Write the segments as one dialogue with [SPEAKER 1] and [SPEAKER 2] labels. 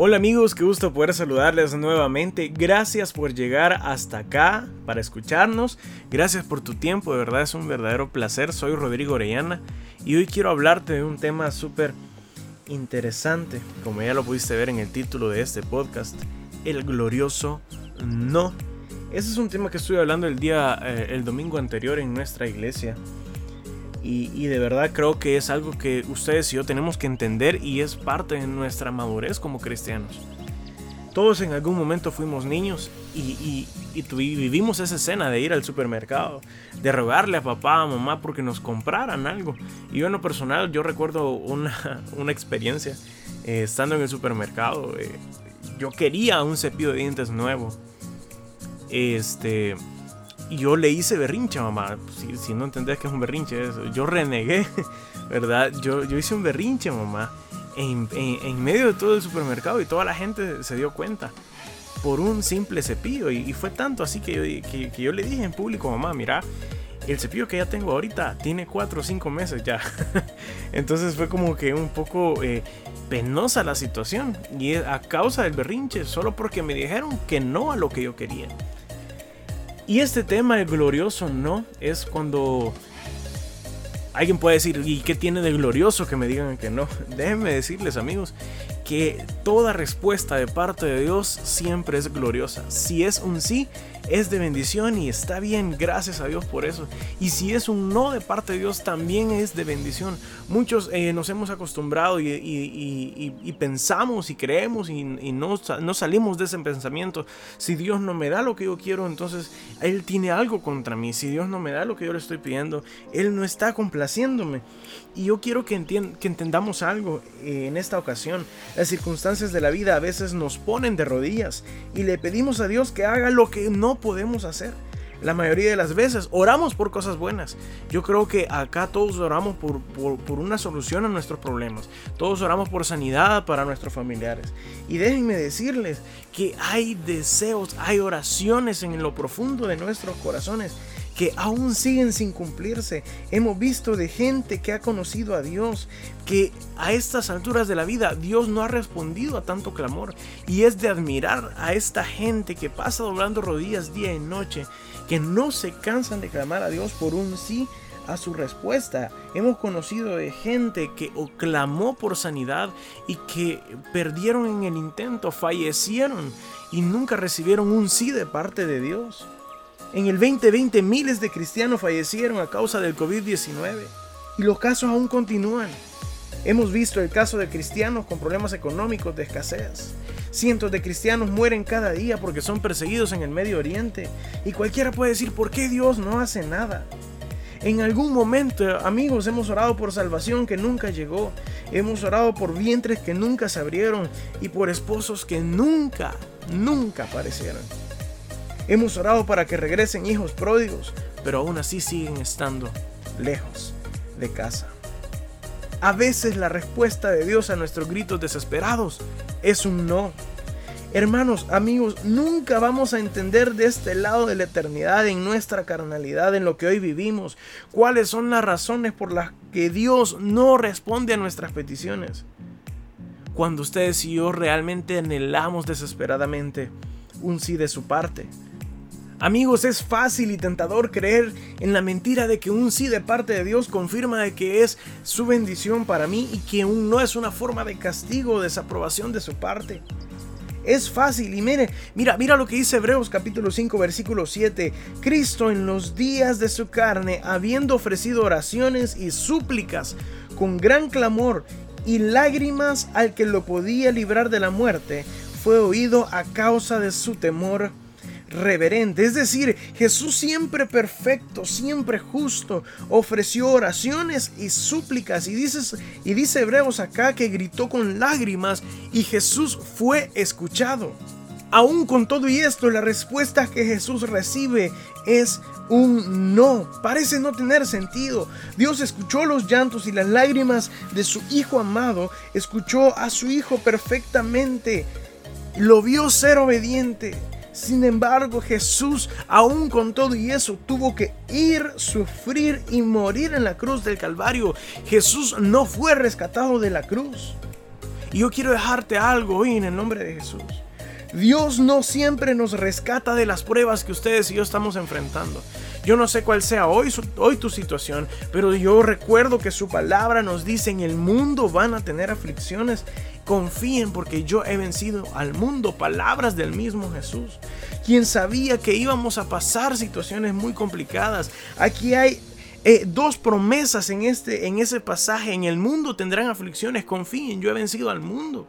[SPEAKER 1] Hola amigos, qué gusto poder saludarles nuevamente. Gracias por llegar hasta acá para escucharnos. Gracias por tu tiempo, de verdad es un verdadero placer. Soy Rodrigo Orellana y hoy quiero hablarte de un tema súper interesante, como ya lo pudiste ver en el título de este podcast, el glorioso no. Ese es un tema que estuve hablando el día, eh, el domingo anterior en nuestra iglesia. Y, de verdad creo que es algo que ustedes y yo tenemos que entender y es parte de nuestra madurez como cristianos. Todos en algún momento fuimos niños y, vivimos esa escena de ir al supermercado, de rogarle a papá, a mamá porque nos compraran algo. Y yo en lo personal, yo recuerdo una, experiencia eh, estando en el supermercado. Eh, yo quería un cepillo de dientes nuevo. Este, yo le hice berrinche, mamá. Si, si no entendés que es un berrinche, eso. yo renegué, ¿verdad? Yo, yo hice un berrinche, mamá. En, en, medio de todo el supermercado y toda la gente se dio cuenta por un simple cepillo. Y, fue tanto así que yo, que, yo le dije en público, mamá, mira, el cepillo que ya tengo ahorita tiene 4 o 5 meses ya. Entonces fue como que un poco eh, penosa la situación. Y a causa del berrinche, solo porque me dijeron que no a lo que yo quería. Y este tema, el glorioso no, es cuando alguien puede decir, ¿y qué tiene de glorioso que me digan que no? Déjenme decirles amigos que toda respuesta de parte de Dios siempre es gloriosa. Si es un sí, es de bendición y está bien, gracias a Dios por eso. Y si es un no de parte de Dios, también es de bendición. Muchos eh, nos hemos acostumbrado y, pensamos y creemos y, no, no, salimos de ese pensamiento. Si Dios no me da lo que yo quiero, entonces Él tiene algo contra mí. Si Dios no me da lo que yo le estoy pidiendo, Él no está complaciéndome. Y yo quiero que, que entendamos algo eh, en esta ocasión. Las circunstancias de la vida a veces nos ponen de rodillas y le pedimos a Dios que haga lo que no podemos hacer. La mayoría de las veces oramos por cosas buenas. Yo creo que acá todos oramos por, por, una solución a nuestros problemas. Todos oramos por sanidad para nuestros familiares. Y déjenme decirles que hay deseos, hay oraciones en lo profundo de nuestros corazones que aún siguen sin cumplirse. Hemos visto de gente que ha conocido a Dios, que a estas alturas de la vida Dios no ha respondido a tanto clamor. Y es de admirar a esta gente que pasa doblando rodillas día y noche, que no se cansan de clamar a Dios por un sí a su respuesta. Hemos conocido de gente que clamó por sanidad y que perdieron en el intento, fallecieron y nunca recibieron un sí de parte de Dios. En el 2020 miles de cristianos fallecieron a causa del COVID-19 y los casos aún continúan. Hemos visto el caso de cristianos con problemas económicos de escasez. Cientos de cristianos mueren cada día porque son perseguidos en el Medio Oriente y cualquiera puede decir por qué Dios no hace nada. En algún momento, amigos, hemos orado por salvación que nunca llegó. Hemos orado por vientres que nunca se abrieron y por esposos que nunca, nunca aparecieron. Hemos orado para que regresen hijos pródigos, pero aún así siguen estando lejos de casa. A veces la respuesta de Dios a nuestros gritos desesperados es un no. Hermanos, amigos, nunca vamos a entender de este lado de la eternidad, en nuestra carnalidad, en lo que hoy vivimos, cuáles son las razones por las que Dios no responde a nuestras peticiones. Cuando ustedes y yo realmente anhelamos desesperadamente un sí de su parte, Amigos, es fácil y tentador creer en la mentira de que un sí de parte de Dios confirma de que es su bendición para mí y que un no es una forma de castigo o desaprobación de su parte. Es fácil y mire, mira, mira lo que dice Hebreos capítulo 5 versículo 7. Cristo en los días de su carne, habiendo ofrecido oraciones y súplicas con gran clamor y lágrimas al que lo podía librar de la muerte, fue oído a causa de su temor reverente. Es decir, Jesús siempre perfecto, siempre justo, ofreció oraciones y súplicas. Y, dices, y dice Hebreos acá que gritó con lágrimas y Jesús fue escuchado. Aún con todo y esto, la respuesta que Jesús recibe es un no. Parece no tener sentido. Dios escuchó los llantos y las lágrimas de su Hijo amado, escuchó a su Hijo perfectamente, lo vio ser obediente sin embargo, Jesús, aún con todo y eso, tuvo que ir, sufrir y morir en la cruz del Calvario. Jesús no fue rescatado de la cruz. Y yo quiero dejarte algo hoy en el nombre de Jesús. Dios no siempre nos rescata de las pruebas que ustedes y yo estamos enfrentando. Yo no sé cuál sea hoy, tu situación, pero yo recuerdo que su palabra nos dice en el mundo van a tener aflicciones. Confíen porque yo he vencido al mundo. Palabras del mismo Jesús, quien sabía que íbamos a pasar situaciones muy complicadas. Aquí hay eh, dos promesas en, este, en ese pasaje. En el mundo tendrán aflicciones. Confíen, yo he vencido al mundo.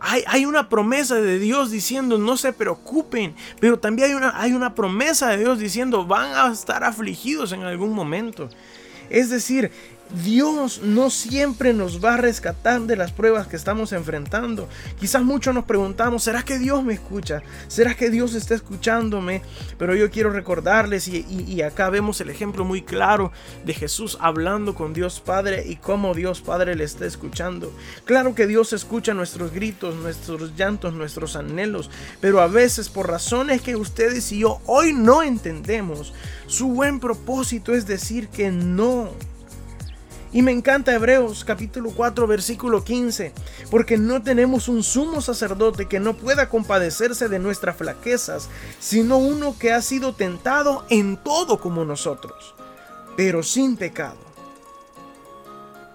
[SPEAKER 1] Hay, una promesa de Dios diciendo no se preocupen, pero también hay una, hay una promesa de Dios diciendo van a estar afligidos en algún momento. Es decir, Dios no siempre nos va a rescatar de las pruebas que estamos enfrentando. Quizás muchos nos preguntamos, ¿será que Dios me escucha? ¿Será que Dios está escuchándome? Pero yo quiero recordarles y, acá vemos el ejemplo muy claro de Jesús hablando con Dios Padre y cómo Dios Padre le está escuchando. Claro que Dios escucha nuestros gritos, nuestros llantos, nuestros anhelos, pero a veces por razones que ustedes y yo hoy no entendemos, su buen propósito es decir que no y me encanta Hebreos capítulo 4 versículo 15, porque no tenemos un sumo sacerdote que no pueda compadecerse de nuestras flaquezas, sino uno que ha sido tentado en todo como nosotros, pero sin pecado.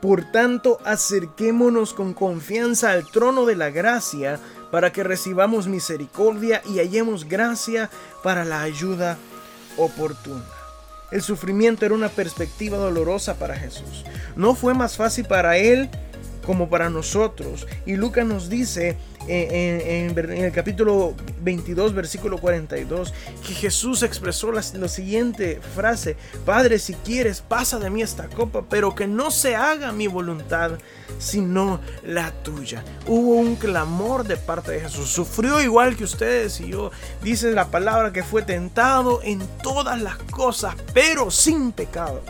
[SPEAKER 1] Por tanto, acerquémonos con confianza al trono de la gracia para que recibamos misericordia y hallemos gracia para la ayuda oportuna. El sufrimiento era una perspectiva dolorosa para Jesús. No fue más fácil para él como para nosotros. Y Lucas nos dice en, el capítulo 22, versículo 42, que Jesús expresó la, la, siguiente frase, Padre, si quieres, pasa de mí esta copa, pero que no se haga mi voluntad, sino la tuya. Hubo un clamor de parte de Jesús, sufrió igual que ustedes y yo. Dice la palabra que fue tentado en todas las cosas, pero sin pecado.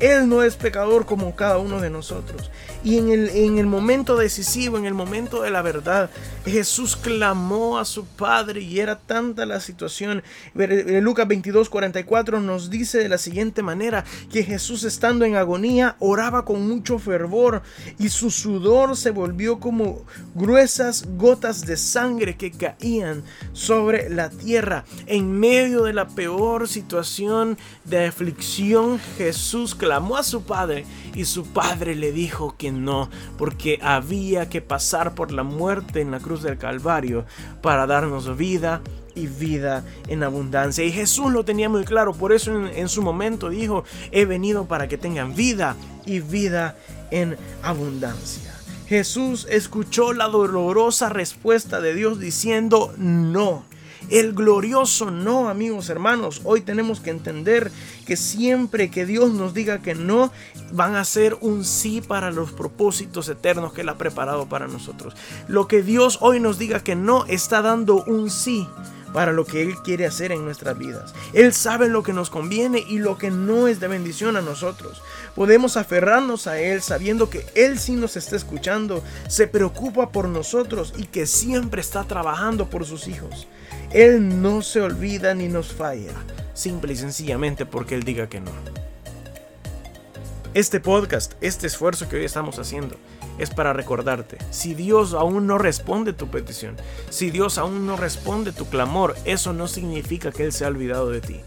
[SPEAKER 1] Él no es pecador como cada uno de nosotros. Y en el, en el momento decisivo, en el momento de la verdad, Jesús clamó a su Padre y era tanta la situación. Lucas 22, 44 nos dice de la siguiente manera que Jesús estando en agonía oraba con mucho fervor y su sudor se volvió como gruesas gotas de sangre que caían sobre la tierra. En medio de la peor situación de aflicción, Jesús clamó a su Padre y su Padre le dijo que no, porque había que pasar por la muerte en la cruz del Calvario para darnos vida y vida en abundancia. Y Jesús lo tenía muy claro, por eso en, en, su momento dijo, he venido para que tengan vida y vida en abundancia. Jesús escuchó la dolorosa respuesta de Dios diciendo no. El glorioso no, amigos hermanos. Hoy tenemos que entender que siempre que Dios nos diga que no, van a ser un sí para los propósitos eternos que Él ha preparado para nosotros. Lo que Dios hoy nos diga que no, está dando un sí para lo que Él quiere hacer en nuestras vidas. Él sabe lo que nos conviene y lo que no es de bendición a nosotros. Podemos aferrarnos a Él sabiendo que Él sí nos está escuchando, se preocupa por nosotros y que siempre está trabajando por sus hijos. Él no se olvida ni nos falla, simple y sencillamente porque Él diga que no. Este podcast, este esfuerzo que hoy estamos haciendo, es para recordarte, si Dios aún no responde tu petición, si Dios aún no responde tu clamor, eso no significa que Él se ha olvidado de ti.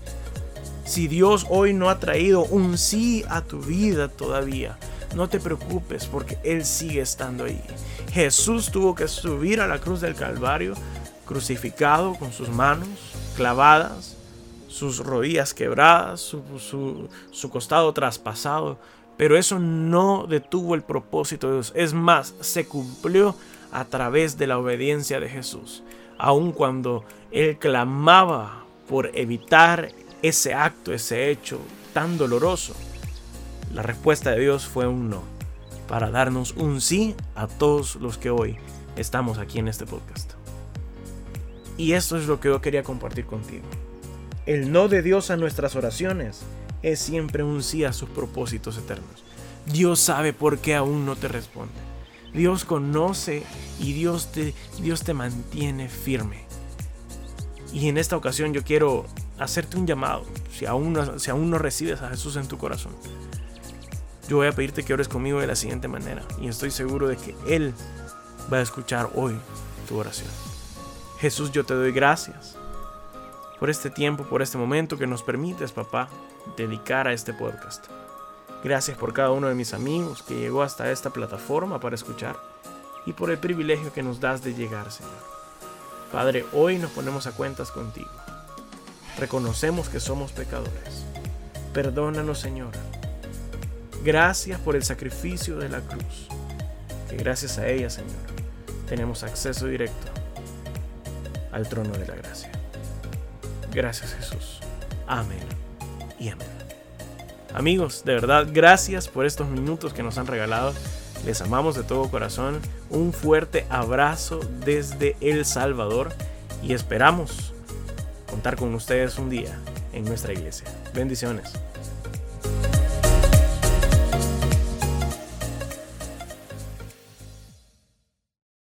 [SPEAKER 1] Si Dios hoy no ha traído un sí a tu vida todavía, no te preocupes porque Él sigue estando ahí. Jesús tuvo que subir a la cruz del Calvario crucificado con sus manos clavadas, sus rodillas quebradas, su, costado traspasado. Pero eso no detuvo el propósito de Dios. Es más, se cumplió a través de la obediencia de Jesús. Aun cuando Él clamaba por evitar ese acto, ese hecho tan doloroso, la respuesta de Dios fue un no, para darnos un sí a todos los que hoy estamos aquí en este podcast. Y esto es lo que yo quería compartir contigo. El no de Dios a nuestras oraciones es siempre un sí a sus propósitos eternos. Dios sabe por qué aún no te responde. Dios conoce y Dios te, Dios te mantiene firme. Y en esta ocasión yo quiero hacerte un llamado, si aún, si aún no recibes a Jesús en tu corazón. yo voy a pedirte que ores conmigo de la siguiente manera. Y estoy seguro de que Él va a escuchar hoy tu oración. Jesús, yo te doy gracias por este tiempo, por este momento que nos permites, papá, dedicar a este podcast. Gracias por cada uno de mis amigos que llegó hasta esta plataforma para escuchar y por el privilegio que nos das de llegar, Señor. Padre, hoy nos ponemos a cuentas contigo. Reconocemos que somos pecadores. Perdónanos, Señor. Gracias por el sacrificio de la cruz, que gracias a ella, Señor, tenemos acceso directo al trono de la gracia. Gracias, Jesús. Amén y amén. Amigos, de verdad, gracias por estos minutos que nos han regalado. Les amamos de todo corazón. Un fuerte abrazo desde El Salvador y esperamos contar con ustedes un día en nuestra iglesia. Bendiciones.